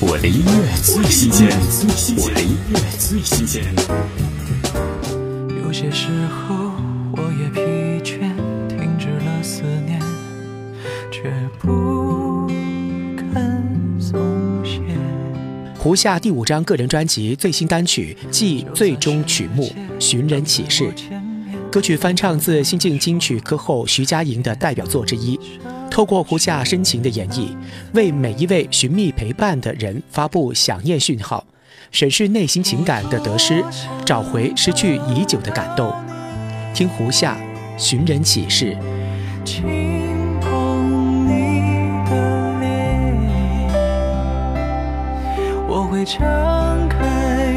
我的音乐最新鲜，我的音乐最新鲜。有些时候我也疲倦，停止了思念，却不肯松懈。胡夏第五张个人专辑最新单曲即最终曲目《寻人启事》，歌曲翻唱自新晋金曲歌后徐佳莹的代表作之一。透过胡夏深情的演绎，为每一位寻觅陪伴的人发布想念讯号，审视内心情感的得失，找回失去已久的感动。听胡夏《寻人启事》。我会张开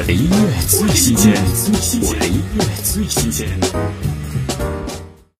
我的音乐最新鲜，我的音乐最新鲜。